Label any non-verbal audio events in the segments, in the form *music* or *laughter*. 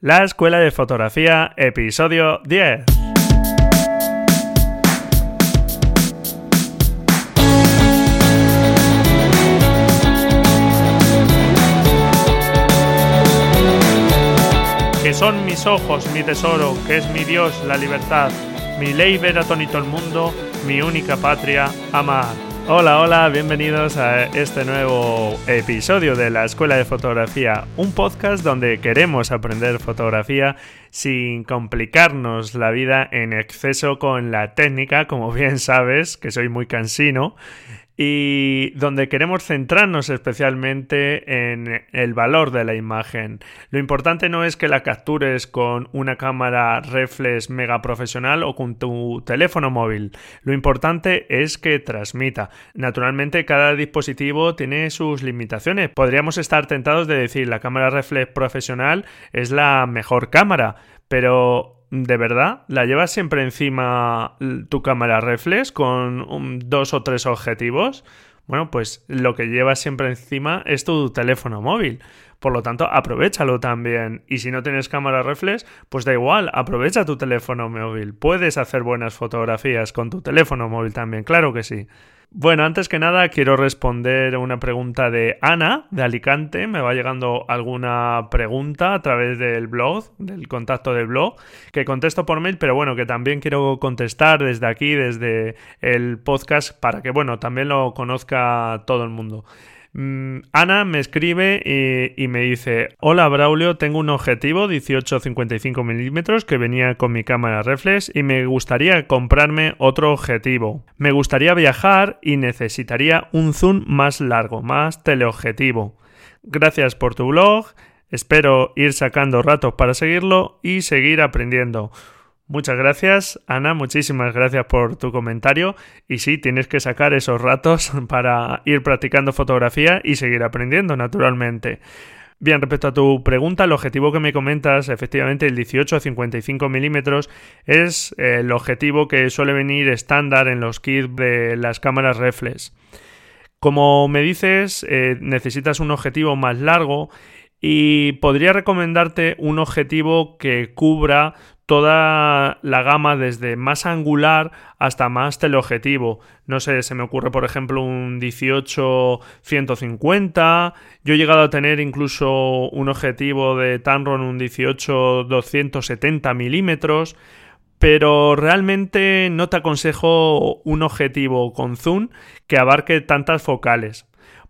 La Escuela de Fotografía, episodio 10. Que son mis ojos, mi tesoro, que es mi Dios, la libertad, mi ley ver atónito el mundo, mi única patria, amar. Hola, hola, bienvenidos a este nuevo episodio de la Escuela de Fotografía, un podcast donde queremos aprender fotografía sin complicarnos la vida en exceso con la técnica, como bien sabes, que soy muy cansino, y donde queremos centrarnos especialmente en el valor de la imagen. Lo importante no es que la captures con una cámara reflex mega profesional o con tu teléfono móvil. Lo importante es que transmita. Naturalmente cada dispositivo tiene sus limitaciones. Podríamos estar tentados de decir la cámara reflex profesional es la mejor cámara, pero ¿De verdad? ¿La llevas siempre encima tu cámara reflex con dos o tres objetivos? Bueno, pues lo que llevas siempre encima es tu teléfono móvil. Por lo tanto, aprovechalo también. Y si no tienes cámara reflex, pues da igual, aprovecha tu teléfono móvil. Puedes hacer buenas fotografías con tu teléfono móvil también, claro que sí. Bueno, antes que nada quiero responder una pregunta de Ana, de Alicante. Me va llegando alguna pregunta a través del blog, del contacto del blog, que contesto por mail, pero bueno, que también quiero contestar desde aquí, desde el podcast, para que, bueno, también lo conozca todo el mundo. Mm, Ana me escribe y, me dice: Hola Braulio, tengo un objetivo 18-55 milímetros que venía con mi cámara reflex y me gustaría comprarme otro objetivo. Me gustaría viajar y necesitaría un zoom más largo, más teleobjetivo. Gracias por tu blog, espero ir sacando ratos para seguirlo y seguir aprendiendo. Muchas gracias, Ana, muchísimas gracias por tu comentario. Y sí, tienes que sacar esos ratos *laughs* para ir practicando fotografía y seguir aprendiendo, naturalmente. Bien, respecto a tu pregunta, el objetivo que me comentas, efectivamente el 18 a 55 milímetros es el objetivo que suele venir estándar en los kits de las cámaras reflex. Como me dices, eh, necesitas un objetivo más largo y podría recomendarte un objetivo que cubra toda la gama desde más angular hasta más teleobjetivo. No sé, se me ocurre por ejemplo un 18-150. Yo he llegado a tener incluso un objetivo de Tamron un 18-270 milímetros. Pero realmente no te aconsejo un objetivo con zoom que abarque tantas focales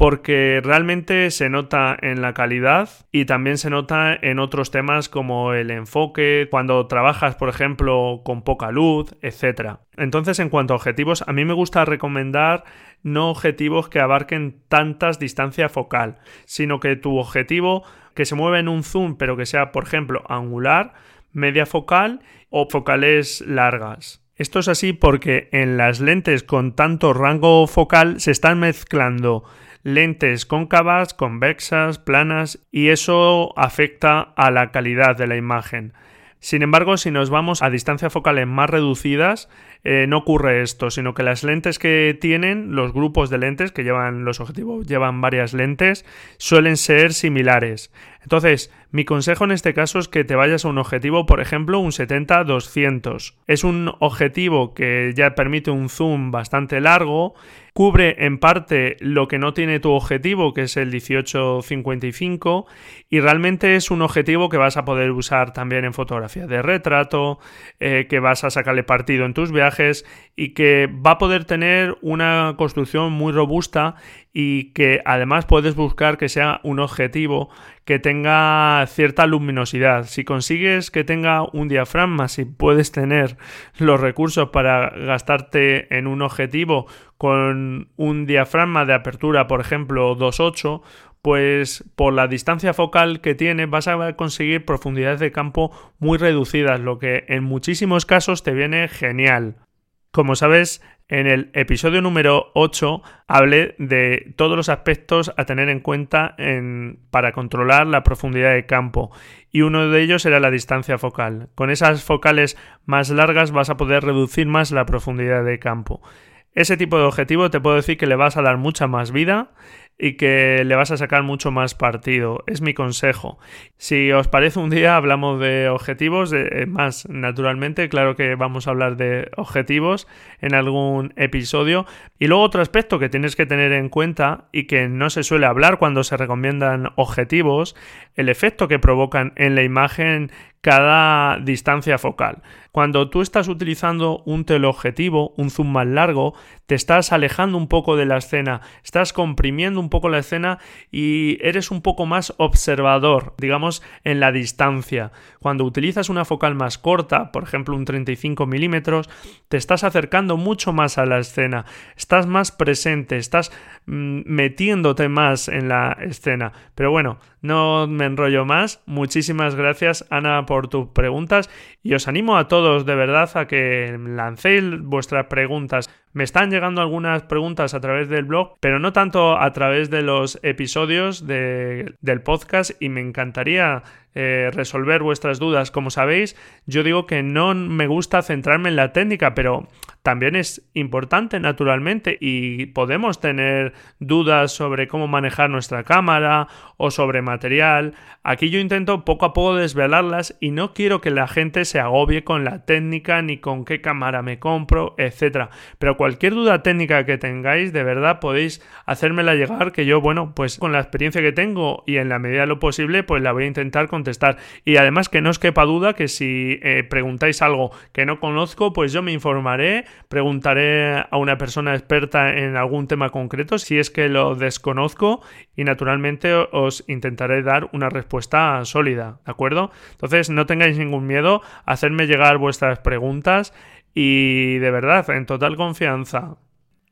porque realmente se nota en la calidad y también se nota en otros temas como el enfoque, cuando trabajas, por ejemplo, con poca luz, etc. Entonces, en cuanto a objetivos, a mí me gusta recomendar no objetivos que abarquen tantas distancia focal, sino que tu objetivo que se mueva en un zoom, pero que sea, por ejemplo, angular, media focal o focales largas. Esto es así porque en las lentes con tanto rango focal se están mezclando lentes cóncavas, convexas, planas y eso afecta a la calidad de la imagen. Sin embargo, si nos vamos a distancias focales más reducidas, eh, no ocurre esto, sino que las lentes que tienen, los grupos de lentes que llevan los objetivos, llevan varias lentes, suelen ser similares. Entonces, mi consejo en este caso es que te vayas a un objetivo, por ejemplo, un 70-200. Es un objetivo que ya permite un zoom bastante largo, cubre en parte lo que no tiene tu objetivo, que es el 18-55, y realmente es un objetivo que vas a poder usar también en fotografía de retrato, eh, que vas a sacarle partido en tus viajes y que va a poder tener una construcción muy robusta y que además puedes buscar que sea un objetivo que tenga cierta luminosidad. Si consigues que tenga un diafragma, si puedes tener los recursos para gastarte en un objetivo con un diafragma de apertura, por ejemplo, 2.8, pues por la distancia focal que tiene vas a conseguir profundidades de campo muy reducidas, lo que en muchísimos casos te viene genial. Como sabes, en el episodio número 8 hablé de todos los aspectos a tener en cuenta para controlar la profundidad de campo y uno de ellos era la distancia focal. Con esas focales más largas vas a poder reducir más la profundidad de campo. Ese tipo de objetivo te puedo decir que le vas a dar mucha más vida y que le vas a sacar mucho más partido. Es mi consejo. Si os parece un día hablamos de objetivos, de, más naturalmente, claro que vamos a hablar de objetivos en algún episodio. Y luego otro aspecto que tienes que tener en cuenta y que no se suele hablar cuando se recomiendan objetivos, el efecto que provocan en la imagen cada distancia focal. Cuando tú estás utilizando un teleobjetivo, un zoom más largo, te estás alejando un poco de la escena, estás comprimiendo un poco la escena y eres un poco más observador, digamos, en la distancia. Cuando utilizas una focal más corta, por ejemplo un 35 milímetros, te estás acercando mucho más a la escena, estás más presente, estás mm, metiéndote más en la escena. Pero bueno, no me enrollo más. Muchísimas gracias, Ana, por tus preguntas y os animo a todos de verdad a que lancéis vuestras preguntas. Me están llegando algunas preguntas a través del blog, pero no tanto a través de los episodios del podcast y me encantaría eh, resolver vuestras dudas. Como sabéis, yo digo que no me gusta centrarme en la técnica, pero también es importante naturalmente y podemos tener dudas sobre cómo manejar nuestra cámara o sobre material. Aquí yo intento poco a poco desvelarlas y no quiero que la gente se agobie con la técnica ni con qué cámara me compro, etcétera. Pero cualquier duda técnica que tengáis, de verdad podéis hacérmela llegar que yo, bueno, pues con la experiencia que tengo y en la medida de lo posible, pues la voy a intentar Y además que no os quepa duda que si eh, preguntáis algo que no conozco, pues yo me informaré preguntaré a una persona experta en algún tema concreto si es que lo desconozco y naturalmente os intentaré dar una respuesta sólida, ¿de acuerdo? Entonces no tengáis ningún miedo hacerme llegar vuestras preguntas y de verdad, en total confianza.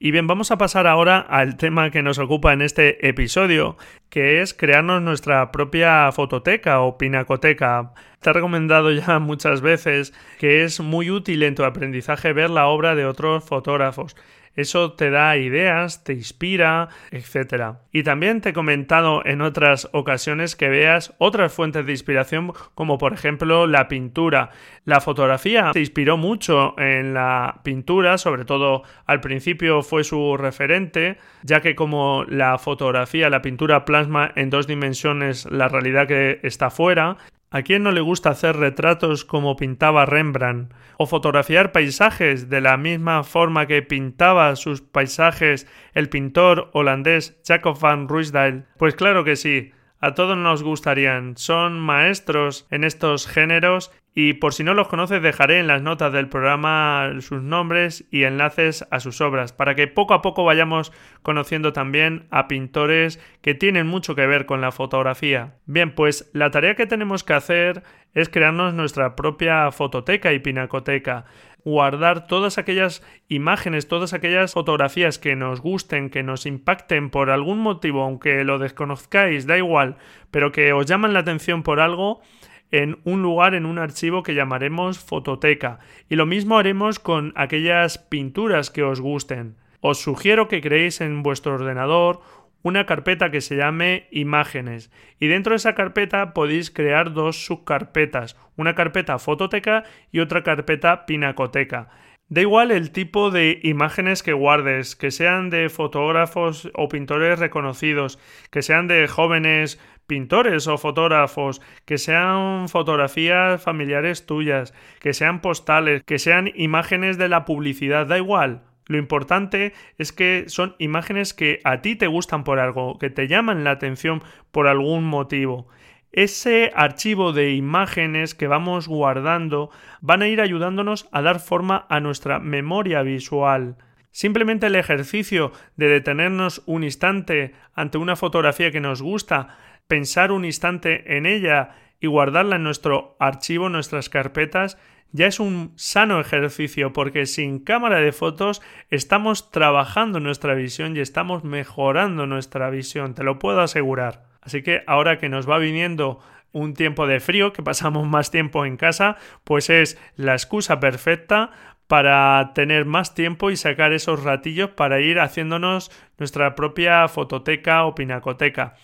Y bien, vamos a pasar ahora al tema que nos ocupa en este episodio, que es crearnos nuestra propia fototeca o pinacoteca. Te he recomendado ya muchas veces que es muy útil en tu aprendizaje ver la obra de otros fotógrafos. Eso te da ideas, te inspira, etc. Y también te he comentado en otras ocasiones que veas otras fuentes de inspiración como por ejemplo la pintura. La fotografía se inspiró mucho en la pintura, sobre todo al principio fue su referente, ya que como la fotografía, la pintura plasma en dos dimensiones la realidad que está fuera, ¿A quién no le gusta hacer retratos como pintaba Rembrandt? ¿O fotografiar paisajes de la misma forma que pintaba sus paisajes el pintor holandés Jacob van Ruysdael? Pues claro que sí, a todos nos gustarían. Son maestros en estos géneros y por si no los conoces dejaré en las notas del programa sus nombres y enlaces a sus obras para que poco a poco vayamos conociendo también a pintores que tienen mucho que ver con la fotografía. Bien, pues la tarea que tenemos que hacer es crearnos nuestra propia fototeca y pinacoteca guardar todas aquellas imágenes, todas aquellas fotografías que nos gusten, que nos impacten por algún motivo, aunque lo desconozcáis, da igual, pero que os llaman la atención por algo, en un lugar, en un archivo que llamaremos fototeca. Y lo mismo haremos con aquellas pinturas que os gusten. Os sugiero que creéis en vuestro ordenador una carpeta que se llame imágenes y dentro de esa carpeta podéis crear dos subcarpetas, una carpeta fototeca y otra carpeta pinacoteca. Da igual el tipo de imágenes que guardes, que sean de fotógrafos o pintores reconocidos, que sean de jóvenes pintores o fotógrafos, que sean fotografías familiares tuyas, que sean postales, que sean imágenes de la publicidad, da igual. Lo importante es que son imágenes que a ti te gustan por algo, que te llaman la atención por algún motivo ese archivo de imágenes que vamos guardando van a ir ayudándonos a dar forma a nuestra memoria visual. Simplemente el ejercicio de detenernos un instante ante una fotografía que nos gusta, pensar un instante en ella y guardarla en nuestro archivo, nuestras carpetas, ya es un sano ejercicio porque sin cámara de fotos estamos trabajando nuestra visión y estamos mejorando nuestra visión, te lo puedo asegurar. Así que ahora que nos va viniendo un tiempo de frío, que pasamos más tiempo en casa, pues es la excusa perfecta para tener más tiempo y sacar esos ratillos para ir haciéndonos nuestra propia fototeca o pinacoteca.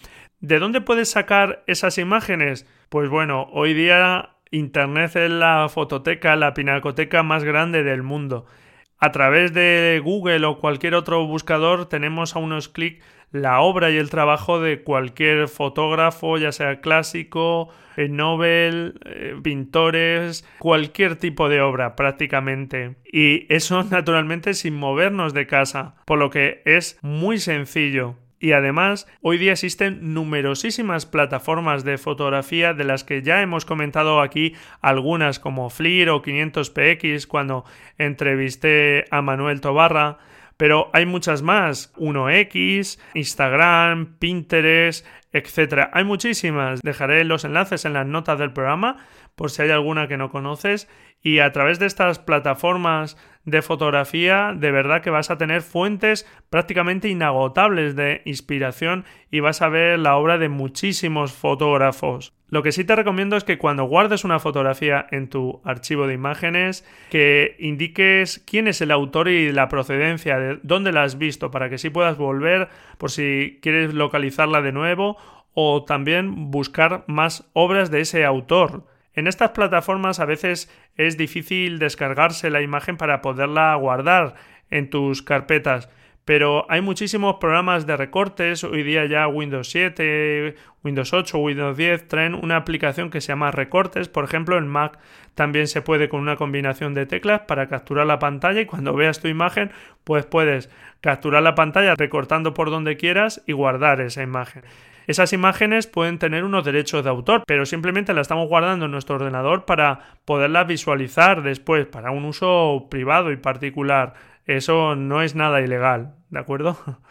¿De dónde puedes sacar esas imágenes? Pues bueno, hoy día Internet es la fototeca, la pinacoteca más grande del mundo. A través de Google o cualquier otro buscador tenemos a unos clics la obra y el trabajo de cualquier fotógrafo, ya sea clásico, eh, Nobel, eh, pintores, cualquier tipo de obra prácticamente. Y eso *laughs* naturalmente sin movernos de casa, por lo que es muy sencillo. Y además, hoy día existen numerosísimas plataformas de fotografía de las que ya hemos comentado aquí algunas como FLIR o 500px cuando entrevisté a Manuel Tobarra, pero hay muchas más, 1X, Instagram, Pinterest, etc. Hay muchísimas. Dejaré los enlaces en las notas del programa por si hay alguna que no conoces y a través de estas plataformas de fotografía de verdad que vas a tener fuentes prácticamente inagotables de inspiración y vas a ver la obra de muchísimos fotógrafos. Lo que sí te recomiendo es que cuando guardes una fotografía en tu archivo de imágenes, que indiques quién es el autor y la procedencia, de dónde la has visto, para que sí puedas volver por si quieres localizarla de nuevo o también buscar más obras de ese autor. En estas plataformas a veces es difícil descargarse la imagen para poderla guardar en tus carpetas, pero hay muchísimos programas de recortes. Hoy día ya Windows 7, Windows 8, Windows 10 traen una aplicación que se llama recortes. Por ejemplo, en Mac también se puede con una combinación de teclas para capturar la pantalla y cuando veas tu imagen, pues puedes capturar la pantalla recortando por donde quieras y guardar esa imagen. Esas imágenes pueden tener unos derechos de autor, pero simplemente las estamos guardando en nuestro ordenador para poderlas visualizar después para un uso privado y particular. Eso no es nada ilegal, ¿de acuerdo? *laughs*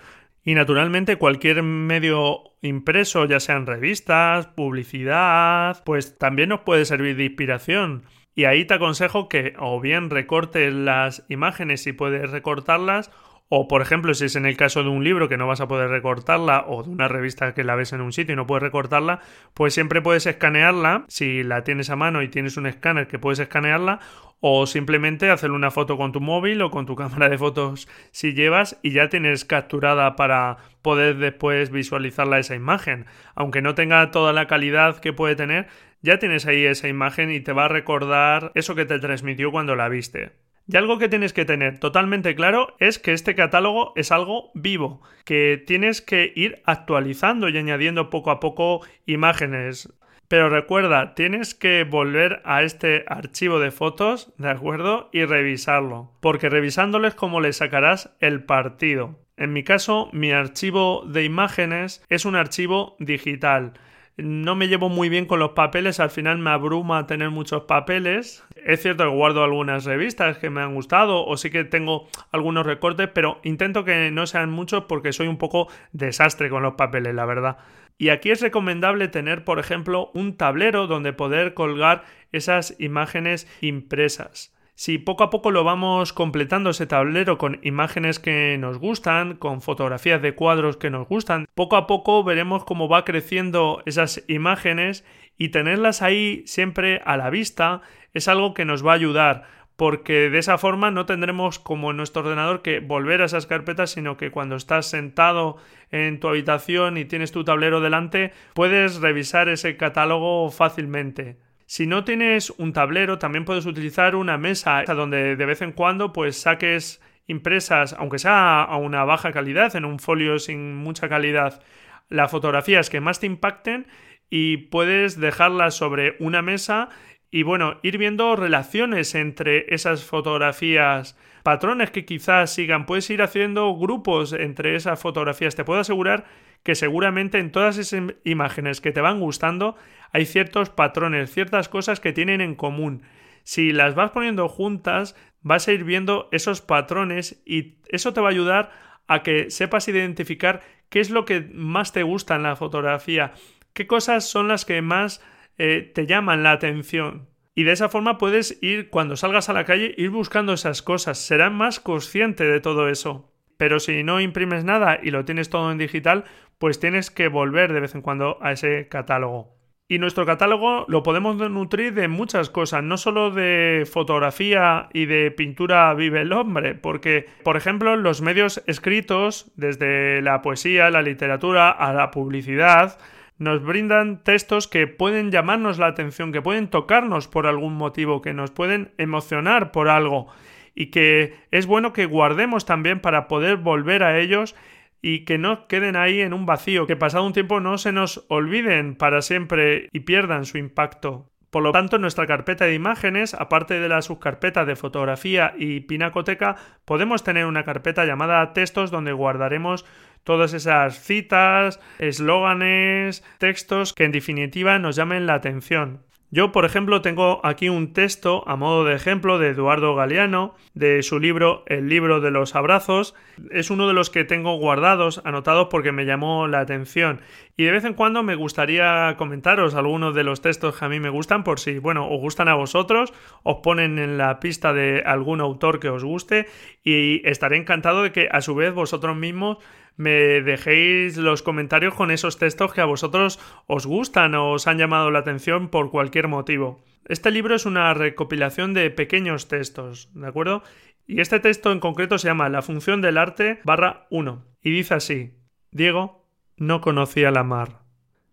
Y naturalmente cualquier medio impreso, ya sean revistas, publicidad, pues también nos puede servir de inspiración. Y ahí te aconsejo que o bien recortes las imágenes si puedes recortarlas, o, por ejemplo, si es en el caso de un libro que no vas a poder recortarla, o de una revista que la ves en un sitio y no puedes recortarla, pues siempre puedes escanearla, si la tienes a mano y tienes un escáner que puedes escanearla, o simplemente hacer una foto con tu móvil o con tu *laughs* cámara de fotos si llevas y ya tienes capturada para poder después visualizarla esa imagen. Aunque no tenga toda la calidad que puede tener, ya tienes ahí esa imagen y te va a recordar eso que te transmitió cuando la viste. Y algo que tienes que tener totalmente claro es que este catálogo es algo vivo, que tienes que ir actualizando y añadiendo poco a poco imágenes. Pero recuerda, tienes que volver a este archivo de fotos, ¿de acuerdo? Y revisarlo, porque revisándolo es como le sacarás el partido. En mi caso, mi archivo de imágenes es un archivo digital no me llevo muy bien con los papeles, al final me abruma tener muchos papeles. Es cierto que guardo algunas revistas que me han gustado o sí que tengo algunos recortes, pero intento que no sean muchos porque soy un poco desastre con los papeles, la verdad. Y aquí es recomendable tener, por ejemplo, un tablero donde poder colgar esas imágenes impresas. Si poco a poco lo vamos completando ese tablero con imágenes que nos gustan, con fotografías de cuadros que nos gustan, poco a poco veremos cómo va creciendo esas imágenes y tenerlas ahí siempre a la vista es algo que nos va a ayudar porque de esa forma no tendremos como en nuestro ordenador que volver a esas carpetas, sino que cuando estás sentado en tu habitación y tienes tu tablero delante, puedes revisar ese catálogo fácilmente. Si no tienes un tablero, también puedes utilizar una mesa donde de vez en cuando pues saques impresas, aunque sea a una baja calidad, en un folio sin mucha calidad, las fotografías que más te impacten y puedes dejarlas sobre una mesa y bueno, ir viendo relaciones entre esas fotografías, patrones que quizás sigan, puedes ir haciendo grupos entre esas fotografías. Te puedo asegurar que seguramente en todas esas imágenes que te van gustando hay ciertos patrones, ciertas cosas que tienen en común. Si las vas poniendo juntas, vas a ir viendo esos patrones y eso te va a ayudar a que sepas identificar qué es lo que más te gusta en la fotografía, qué cosas son las que más eh, te llaman la atención. Y de esa forma puedes ir, cuando salgas a la calle, ir buscando esas cosas. Serás más consciente de todo eso. Pero si no imprimes nada y lo tienes todo en digital, pues tienes que volver de vez en cuando a ese catálogo. Y nuestro catálogo lo podemos nutrir de muchas cosas, no solo de fotografía y de pintura vive el hombre, porque, por ejemplo, los medios escritos, desde la poesía, la literatura a la publicidad, nos brindan textos que pueden llamarnos la atención, que pueden tocarnos por algún motivo, que nos pueden emocionar por algo y que es bueno que guardemos también para poder volver a ellos y que no queden ahí en un vacío, que pasado un tiempo no se nos olviden para siempre y pierdan su impacto. Por lo tanto, en nuestra carpeta de imágenes, aparte de la subcarpeta de fotografía y pinacoteca, podemos tener una carpeta llamada textos donde guardaremos todas esas citas, eslóganes, textos que en definitiva nos llamen la atención. Yo, por ejemplo, tengo aquí un texto a modo de ejemplo de Eduardo Galeano, de su libro El libro de los abrazos. Es uno de los que tengo guardados, anotados porque me llamó la atención. Y de vez en cuando me gustaría comentaros algunos de los textos que a mí me gustan, por si, bueno, os gustan a vosotros, os ponen en la pista de algún autor que os guste y estaré encantado de que a su vez vosotros mismos me dejéis los comentarios con esos textos que a vosotros os gustan o os han llamado la atención por cualquier motivo. Este libro es una recopilación de pequeños textos, ¿de acuerdo? Y este texto en concreto se llama La función del arte barra 1 y dice así Diego no conocía la mar.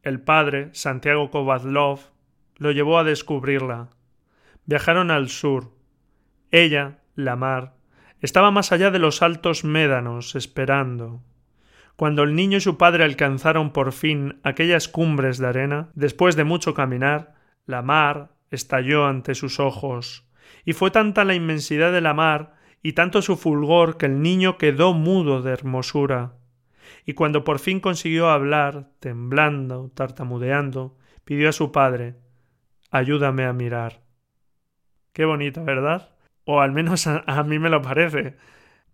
El padre, Santiago Kovadlov, lo llevó a descubrirla. Viajaron al sur. Ella, la mar, estaba más allá de los altos médanos, esperando. Cuando el niño y su padre alcanzaron por fin aquellas cumbres de arena, después de mucho caminar, la mar estalló ante sus ojos, y fue tanta la inmensidad de la mar y tanto su fulgor que el niño quedó mudo de hermosura. Y cuando por fin consiguió hablar, temblando, tartamudeando, pidió a su padre Ayúdame a mirar. Qué bonito, ¿verdad? O al menos a, a mí me lo parece.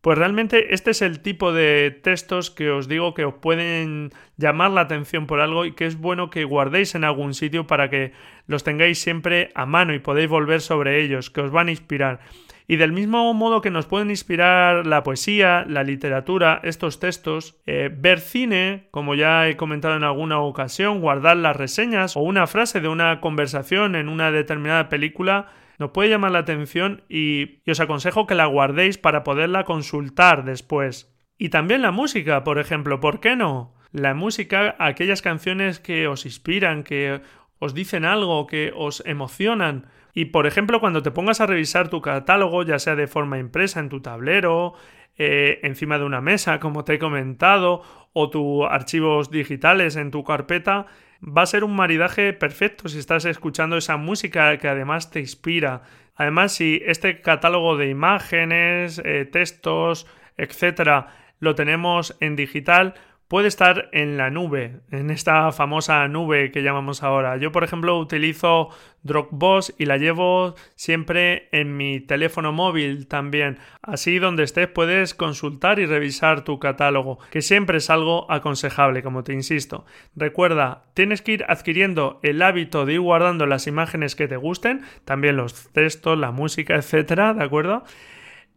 Pues realmente este es el tipo de textos que os digo que os pueden llamar la atención por algo y que es bueno que guardéis en algún sitio para que los tengáis siempre a mano y podéis volver sobre ellos, que os van a inspirar. Y del mismo modo que nos pueden inspirar la poesía, la literatura, estos textos, eh, ver cine, como ya he comentado en alguna ocasión, guardar las reseñas o una frase de una conversación en una determinada película, nos puede llamar la atención y, os aconsejo que la guardéis para poderla consultar después. Y también la música, por ejemplo, ¿por qué no? La música, aquellas canciones que os inspiran, que os dicen algo, que os emocionan. Y por ejemplo, cuando te pongas a revisar tu catálogo, ya sea de forma impresa en tu tablero, eh, encima de una mesa, como te he comentado, o tus archivos digitales en tu carpeta, va a ser un maridaje perfecto si estás escuchando esa música que además te inspira. Además, si este catálogo de imágenes, eh, textos, etcétera, lo tenemos en digital, puede estar en la nube, en esta famosa nube que llamamos ahora. Yo, por ejemplo, utilizo Dropbox y la llevo siempre en mi teléfono móvil también. Así donde estés puedes consultar y revisar tu catálogo, que siempre es algo aconsejable, como te insisto. Recuerda, tienes que ir adquiriendo el hábito de ir guardando las imágenes que te gusten, también los textos, la música, etcétera, ¿de acuerdo?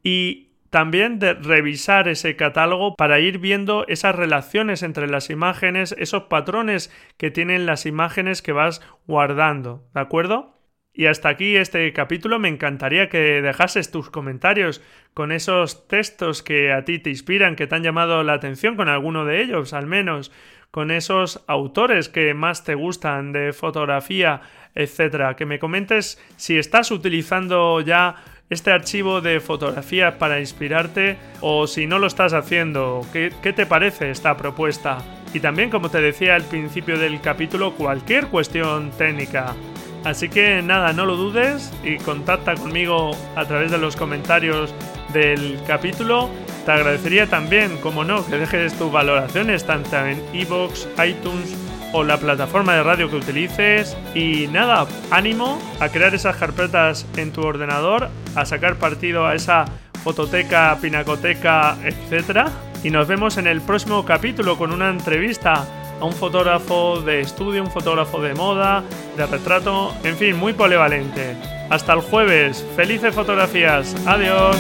Y también de revisar ese catálogo para ir viendo esas relaciones entre las imágenes, esos patrones que tienen las imágenes que vas guardando, ¿de acuerdo? Y hasta aquí este capítulo me encantaría que dejases tus comentarios con esos textos que a ti te inspiran, que te han llamado la atención, con alguno de ellos al menos, con esos autores que más te gustan de fotografía, etcétera. Que me comentes si estás utilizando ya este archivo de fotografías para inspirarte o si no lo estás haciendo, ¿qué, ¿qué, te parece esta propuesta? Y también, como te decía al principio del capítulo, cualquier cuestión técnica. Así que nada, no lo dudes y contacta conmigo a través de los comentarios del capítulo. Te agradecería también, como no, que dejes tus valoraciones tanto en iVoox, iTunes o la plataforma de radio que utilices. Y nada, ánimo a crear esas carpetas en tu ordenador, a sacar partido a esa fototeca, pinacoteca, etc. Y nos vemos en el próximo capítulo con una entrevista a un fotógrafo de estudio, un fotógrafo de moda, de retrato, en fin, muy polivalente. Hasta el jueves, felices fotografías, adiós.